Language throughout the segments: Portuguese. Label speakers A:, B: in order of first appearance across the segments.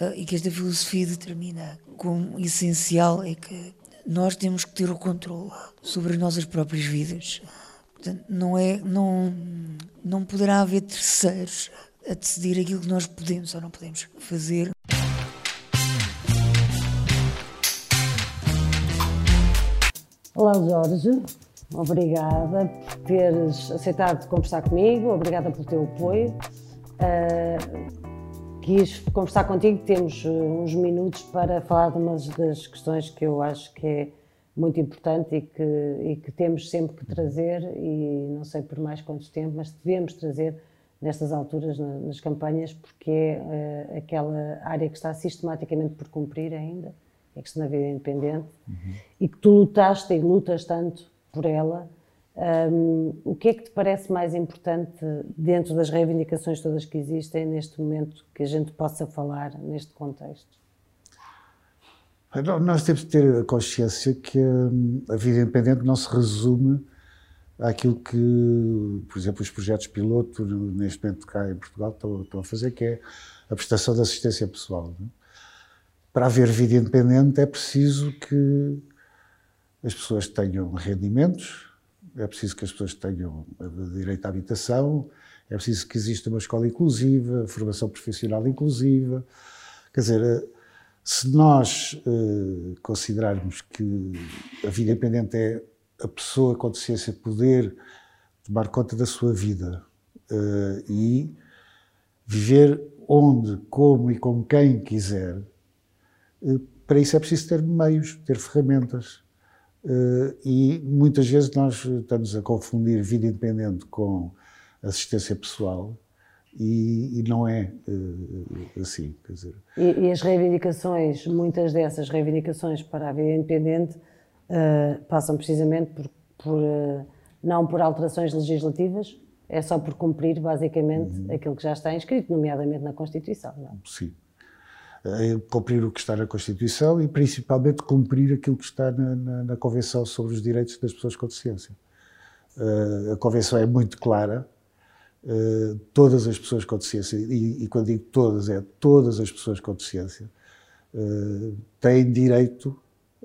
A: uh, e que esta filosofia determina como essencial é que nós temos que ter o controle sobre as nossas próprias vidas. Portanto, não é, não, não poderá haver terceiros a decidir aquilo que nós podemos ou não podemos fazer.
B: Olá Jorge, obrigada por teres aceitado conversar comigo, obrigada pelo teu apoio. Uh, quis conversar contigo, temos uns minutos para falar de uma das questões que eu acho que é muito importante e que, e que temos sempre que trazer, e não sei por mais quanto tempo, mas devemos trazer nestas alturas nas campanhas, porque é uh, aquela área que está sistematicamente por cumprir ainda, é a questão da vida independente, uhum. e que tu lutaste e lutas tanto por ela. Um, o que é que te parece mais importante dentro das reivindicações todas que existem neste momento que a gente possa falar neste contexto?
C: Nós temos de ter a consciência que hum, a vida independente não se resume àquilo que, por exemplo, os projetos piloto, neste momento cá em Portugal, estão, estão a fazer, que é a prestação de assistência pessoal. É? Para haver vida independente é preciso que as pessoas tenham rendimentos, é preciso que as pessoas tenham direito à habitação, é preciso que exista uma escola inclusiva, formação profissional inclusiva. Quer dizer, se nós uh, considerarmos que a vida independente é a pessoa com deficiência poder tomar conta da sua vida uh, e viver onde, como e com quem quiser, uh, para isso é preciso ter meios, ter ferramentas. E muitas vezes nós estamos a confundir vida independente com assistência pessoal e, e não é uh, assim. Quer dizer.
B: E, e, as reivindicações, muitas dessas reivindicações para a vida independente, uh, passam precisamente por, por não por alterações legislativas, é só por cumprir basicamente uhum. aquilo que já está inscrito, nomeadamente na Constituição. Não? É?
C: Sim. É cumprir o que está na Constituição e principalmente cumprir aquilo que está na, na, na Convenção sobre os Direitos das Pessoas com Deficiência. a Convenção é muito clara uh, todas as pessoas com deficiência, e, e, quando digo todas, é todas as pessoas com deficiência, têm direito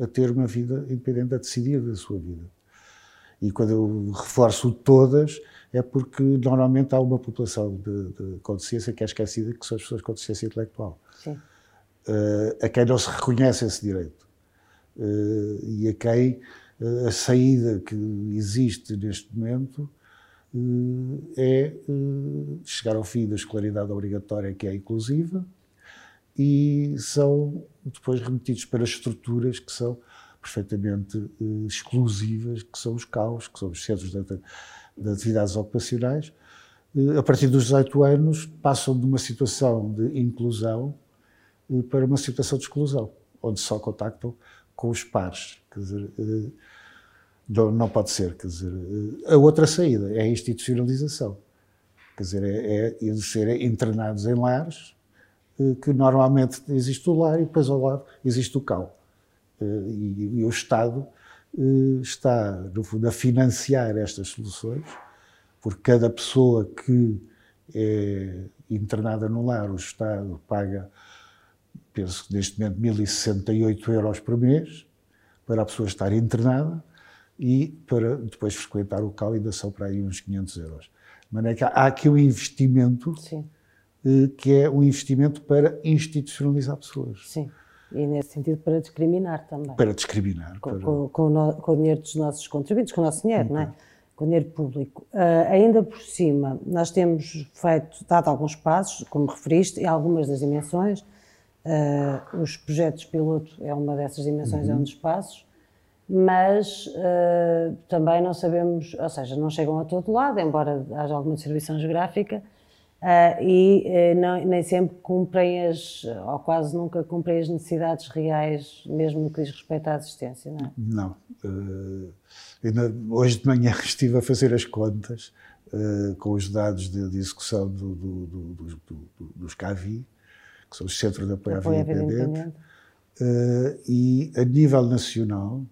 C: a ter uma vida independente, a decidir da sua vida. E quando eu reforço todas, é porque normalmente há uma população de, de, que é esquecida, que são as pessoas com deficiência intelectual. Uh, a quem não se reconhece esse direito. Uh, e a quem uh, a saída que existe neste momento é eh, chegar ao fim da escolaridade obrigatória, que é inclusiva, e são depois remetidos para estruturas que são perfeitamente eh, exclusivas, que são os CAUS, que são os Centros de, de Atividades Ocupacionais. Eh, a partir dos 18 anos, passam de uma situação de inclusão para uma situação de exclusão, onde só contactam com os pares. Quer dizer, não, não pode ser. Quer dizer, a outra saída é a institucionalização. Quer dizer, é, é serem internados em lares, eh, que normalmente existe o lar e depois ao lado existe o. Eh, e, e o Estado eh, está, no fundo, a financiar estas soluções, porque cada pessoa que é internada no lar, o Estado paga, penso que neste momento, 1.068 euros por mês para a pessoa estar internada e para depois frequentar o CAL ainda são para aí uns 500 euros. De maneira que há aqui um investimento Sim. Eh, que é um investimento para institucionalizar pessoas.
B: Sim. E nesse sentido para discriminar também.
C: Para discriminar.
B: Com, para... com, com, o, com o dinheiro dos nossos contribuintes, com o nosso dinheiro, não é? Com o dinheiro público. Uh, ainda por cima, nós temos feito, dado alguns passos, como referiste, e algumas das dimensões. Uh, os projetos piloto é uma dessas dimensões, uhum. é um dos passos mas uh, também não sabemos, ou seja, não chegam a todo lado, embora haja alguma distribuição geográfica, uh, e não, nem sempre cumprem as, ou quase nunca cumprem as necessidades reais, mesmo no que diz respeito à assistência, não é?
C: Não. hoje de manhã estive a fazer as contas com os dados de, de execução do, do, do, dos CAVI, que são os Centros de Apoio, Apoio à Vida Independente, e a nível nacional,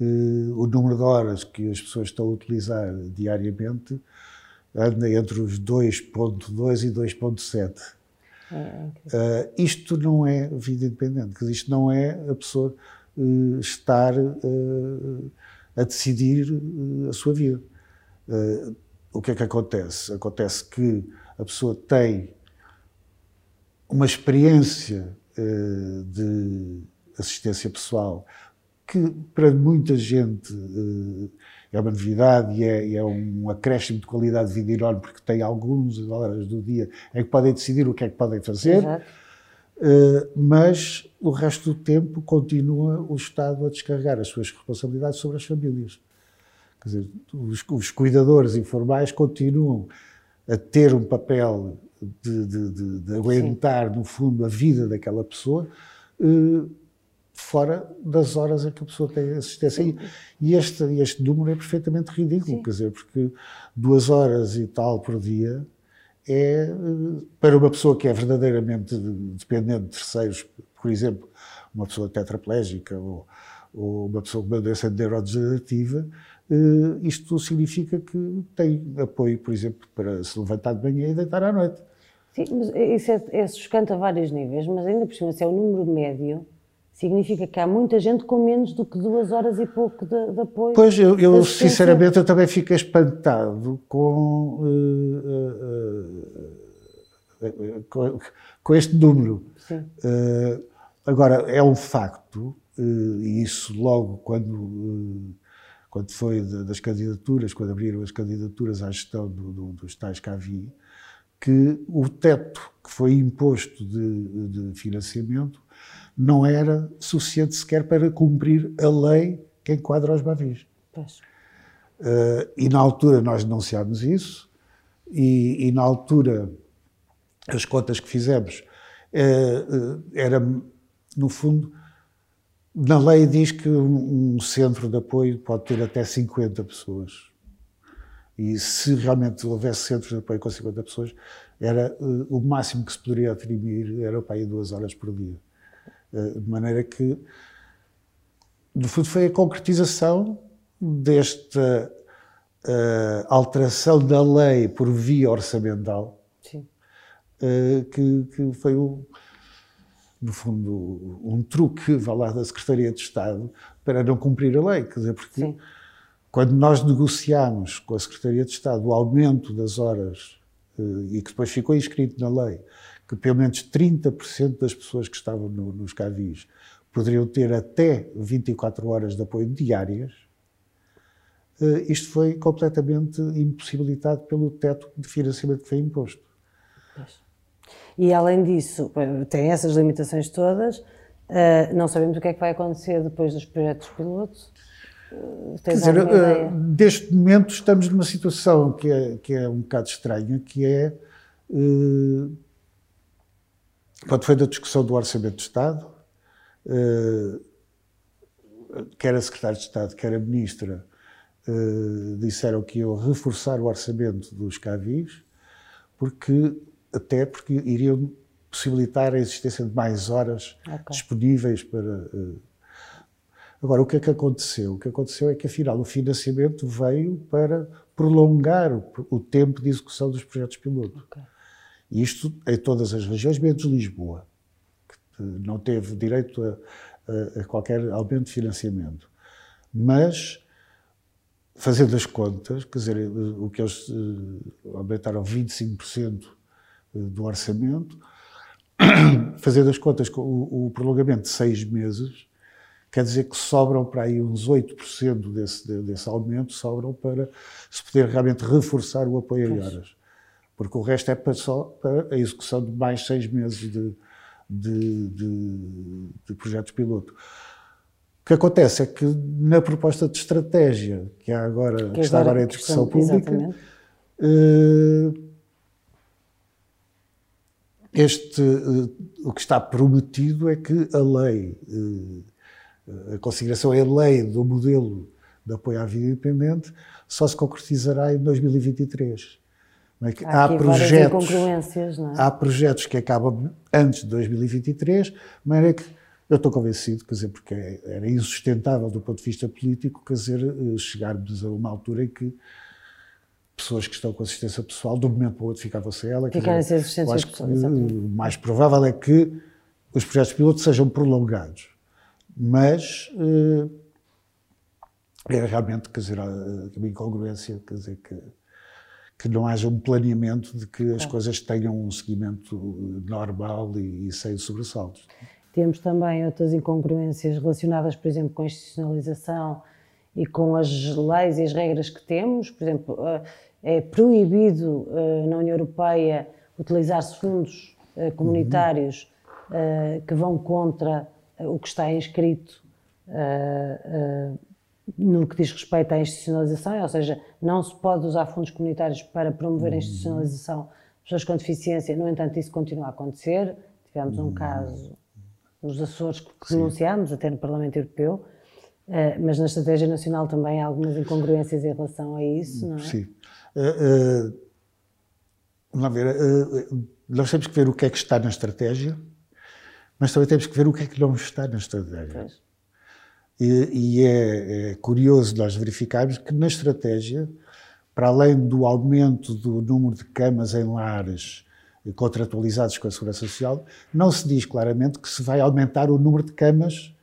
C: eh, o número de horas que as pessoas estão a utilizar diariamente anda entre os 2.2 e 2.7. uh, isto não é vida independente, quer isto não é a pessoa uh, estar uh, a decidir a sua vida. o que é que acontece? Acontece que a pessoa tem uma experiência de assistência pessoal que para muita gente é uma novidade e é, e é, um acréscimo de qualidade de vida enorme, porque tem algumas horas do dia em que podem decidir o que é que podem fazer, uh, mas o resto do tempo continua o Estado a descarregar as suas responsabilidades sobre as famílias. Quer dizer, os, os cuidadores informais continuam a ter um papel de, de, de, de aguentar, Sim. no fundo, a vida daquela pessoa. Uh, fora das horas em que a pessoa tem assistência. E, e este, este número é perfeitamente ridículo, Sim. quer dizer, porque duas horas e tal por dia é, para uma pessoa que é verdadeiramente dependente de terceiros, por exemplo, uma pessoa tetraplégica ou, ou uma pessoa com uma doença neurodegenerativa, isto significa que tem apoio, por exemplo, para se levantar de manhã e deitar à noite.
B: Sim, mas isso é, é chocante a vários níveis, mas ainda por cima, se é o número médio, significa que há muita gente com menos do que duas horas e pouco de, de apoio.
C: Pois, eu, eu sinceramente eu também fico espantado com, uh, uh, uh, com, com, este número. Eh, agora, é um facto, e isso logo quando, quando foi das candidaturas, quando abriram as candidaturas à gestão do, do, dos tais CAVI, que o teto que foi imposto de, de financiamento não era suficiente sequer para cumprir a lei que enquadra os Bavis. Uh, e na altura nós denunciámos isso, e, e, na altura as contas que fizemos uh, era, no fundo, na lei diz que um, um, centro de apoio pode ter até 50 pessoas. E se realmente houvesse centros de apoio com 50 pessoas, era uh, o máximo que se poderia atribuir era para aí duas horas por dia. Eh, de maneira que, no fundo, foi a concretização desta uh, alteração da lei por via orçamental uh, que, que, foi, o, no fundo, um truque vá lá, da Secretaria de Estado para não cumprir a lei. Quer dizer, porque Sim. quando nós negociámos com a Secretaria de Estado o aumento das horas uh, e que depois ficou inscrito na lei, que pelo menos 30% das pessoas que estavam no, nos CAVIs poderiam ter até 24 horas de apoio diárias, uh, isto foi completamente impossibilitado pelo teto de financiamento que foi imposto.
B: E além disso, tem essas limitações todas, uh, não sabemos o que é que vai acontecer depois dos projetos pilotos.
C: Uh, Quer dizer, uh, neste momento estamos numa situação que é, que é um bocado estranha, que é quando foi da discussão do Orçamento de Estado, uh, quer a Secretária de Estado, quer a Ministra, uh, disseram que iam reforçar o orçamento dos CAVIs, porque, até porque iriam possibilitar a existência de mais horas okay. disponíveis para. Uh, Agora, o que é que aconteceu? O que aconteceu é que, afinal, o financiamento veio para prolongar o, tempo de execução dos projetos piloto. Okay. Isto em todas as regiões, menos Lisboa, que não teve direito a, a, a qualquer aumento de financiamento. Mas, fazendo as contas, quer dizer, o que eles aumentaram 25% eh, do orçamento, fazendo as contas com o, o, prolongamento de seis meses, quer dizer que sobram para aí uns 8% desse, desse aumento, sobram para se poder realmente reforçar o apoio a horas porque o resto é para só para a execução de mais seis meses de, de, de, de projetos piloto. O que acontece é que na proposta de estratégia que, há agora, que, está agora em discussão pública, este, uh, o que está prometido é que a lei, uh, a consideração é a lei do modelo de apoio à vida independente, só se concretizará em 2023.
B: É há, há projetos, é?
C: há projetos que acabam antes de 2023, de maneira que eu estou convencido, quer dizer, porque era insustentável do ponto de vista político, quer dizer, eh, chegarmos a uma altura em que pessoas que estão com assistência pessoal, de um momento para o outro ficavam sem ela.
B: Ficarem sem assistência pessoal,
C: o mais provável é que os projetos piloto sejam prolongados. Mas eh, é realmente, quer dizer, uma incongruência, quer dizer, que, que não haja um planeamento de que as coisas tenham um seguimento normal e, e sem sobressaltos.
B: Temos também outras incongruências relacionadas, por exemplo, com a institucionalização e com as leis e as regras que temos. Por exemplo, eh, é proibido eh, na União Europeia utilizar-se fundos eh, comunitários eh, que vão contra o que está inscrito no que diz respeito à institucionalização, ou seja, não se pode usar fundos comunitários para promover a institucionalização de pessoas com deficiência, no entanto, isso continua a acontecer. Tivemos um caso nos Açores que denunciámos, até no Parlamento Europeu, eh, mas na Estratégia Nacional também há algumas incongruências em relação a isso, não é?
C: Sim. Eh, vamos lá ver. nós temos que ver o que é que está na estratégia, mas também temos que ver o que é que não está na estratégia. E, e é, é curioso nós verificarmos que na estratégia, para além do aumento do número de camas em lares contratualizados com a Segurança Social, não se diz claramente que se vai aumentar o número de camas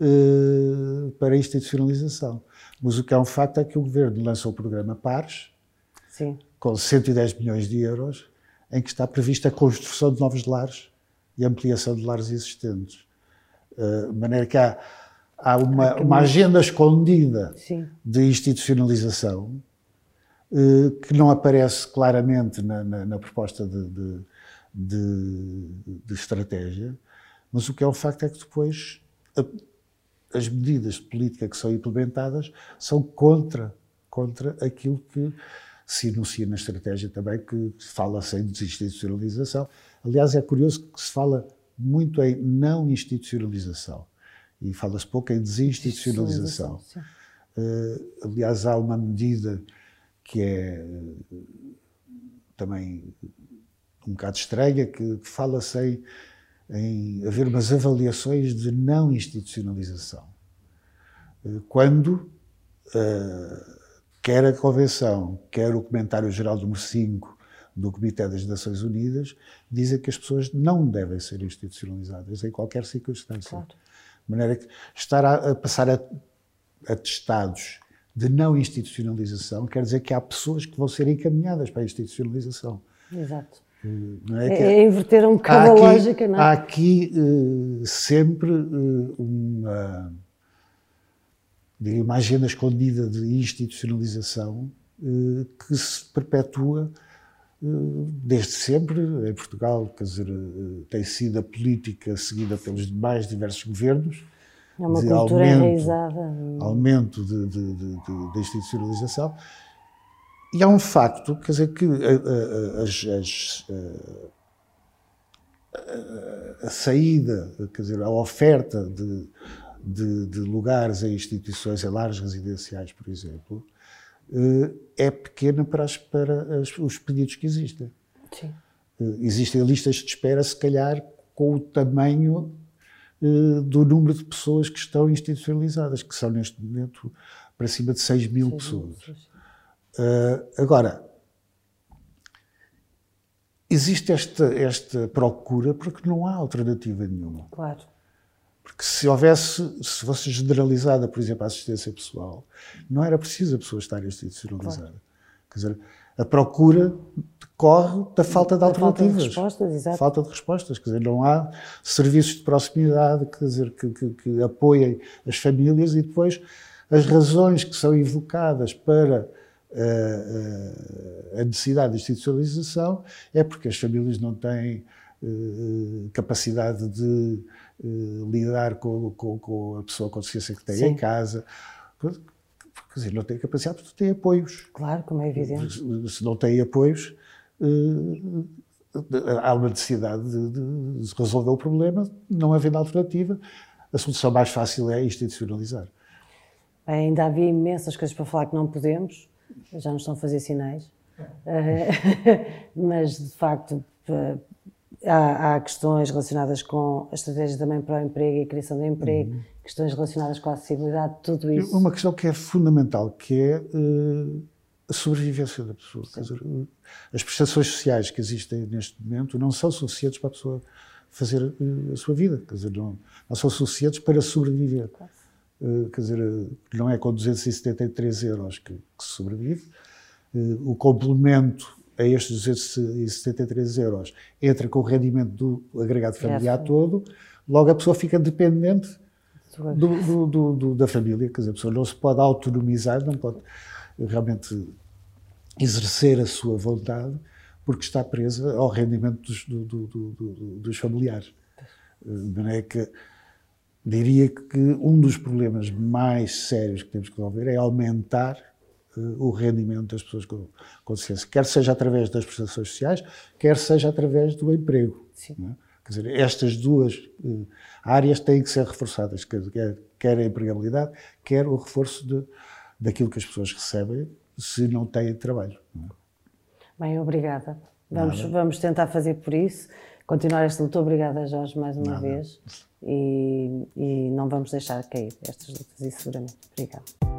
C: eh, para a institucionalização. Mas o que é um facto é que o Governo lançou o programa PARES,
B: Sim,
C: com 110 milhões de euros, em que está prevista a construção de novos lares e ampliação de lares existentes. Eh, De maneira que há, há uma, uma agenda escondida
B: sim.
C: de institucionalização eh, que não aparece claramente na, na- na proposta de, de- de- de estratégia, mas o que é um facto é que depois a- as medidas de política que são implementadas são contra, contra aquilo que se enuncia na estratégia também, que fala-se em desinstitucionalização. Aliás, é curioso que se fala muito em não institucionalização e fala-se pouco em desinstitucionalização. Eh, aliás, há uma medida que é eh, também um bocado estranha, que, que fala-se em, em haver umas avaliações de não institucionalização. Eh, Quando eh, quer a Convenção, quer o Comentário Geral número 5 do Comitê das Nações Unidas, dizem que as pessoas não devem ser institucionalizadas em qualquer circunstância.
B: Claro.
C: De maneira que estar a, a passar a, atestados de não institucionalização quer dizer que há pessoas que vão ser encaminhadas para a institucionalização.
B: Exato.
C: É?
B: É, é inverter um
C: há
B: bocado a
C: aqui,
B: lógica, não
C: há
B: é?
C: aqui eh, sempre eh, uma, diria, uma agenda escondida de institucionalização eh, que se perpetua desde sempre em Portugal, quer dizer, tem sido a política seguida pelos mais diversos governos.
B: É uma cultura
C: aumento,
B: enraizada.
C: aumento de, de- da institucionalização. E há um facto, quer dizer, que a, a- a- as- as, a- a saída, quer dizer, a oferta de, de, de lugares em instituições, em lares residenciais, por exemplo, eh, é pequena para, as- para as- os pedidos que existem.
B: Sim.
C: Eh, Existem listas de espera, se calhar, com o tamanho eh, do número de pessoas que estão institucionalizadas, que são neste momento para cima de 6 mil pessoas. Eh, agora, existe esta, esta procura porque não há alternativa nenhuma.
B: Claro.
C: Porque se houvesse, se fosse generalizada, por exemplo, a assistência pessoal, não era preciso a pessoa estar institucionalizada. Quer dizer, a procura decorre da falta de
B: Da falta de
C: alternativas.
B: respostas, exato.
C: Falta de respostas. Quer dizer, não há serviços de proximidade quer dizer, que, que, que apoiem as famílias e depois as razões que são evocadas para a necessidade de institucionalização é porque as famílias não têm eh, capacidade de eh, lidar com, com, com a pessoa com deficiência que tem
B: Sim.
C: em casa. Quer dizer, não têm capacidade porque têm apoios.
B: Claro, como é evidente.
C: Se não têm apoios, eh, há uma necessidade de, de- resolver o problema, não havendo alternativa. A solução mais fácil é institucionalizar.
B: Ainda havia imensas coisas para falar que não podemos, já nos estão a fazer sinais, Eh, mas de facto eh, há, há questões relacionadas com a estratégia também para o emprego e a criação de emprego, questões relacionadas com a acessibilidade, tudo isso.
C: Uma questão que é fundamental, que é eh, a sobrevivência da pessoa. Dizer, as prestações sociais que existem neste momento não são suficientes para a pessoa fazer uh, a sua vida, quer dizer, não, não são suficientes para sobreviver. Uh, quer dizer, não é com 273 euros que, que se sobrevive. Uh, o complemento a estes 273 euros entra com o rendimento do agregado familiar todo, logo a pessoa fica dependente do, do, do, da família, quer dizer, a pessoa não se pode autonomizar, não pode realmente exercer a sua vontade porque está presa ao rendimento dos, do, do, do, dos familiares. Não é que diria que um dos problemas mais sérios que temos que resolver é aumentar uh, o rendimento das pessoas com, com deficiência, quer seja através das prestações sociais, quer seja através do emprego. É? Quer dizer, estas duas uh, áreas têm que ser reforçadas, quer, quer a empregabilidade, quer o reforço de, daquilo que as pessoas recebem se não têm trabalho. Não é?
B: Bem, obrigada. Vamos, vamos tentar fazer por isso. Continuar esta luta. Obrigada, Jorge, mais uma Nada. vez. E, e não vamos deixar cair estas lutas, isso seguramente. Obrigada.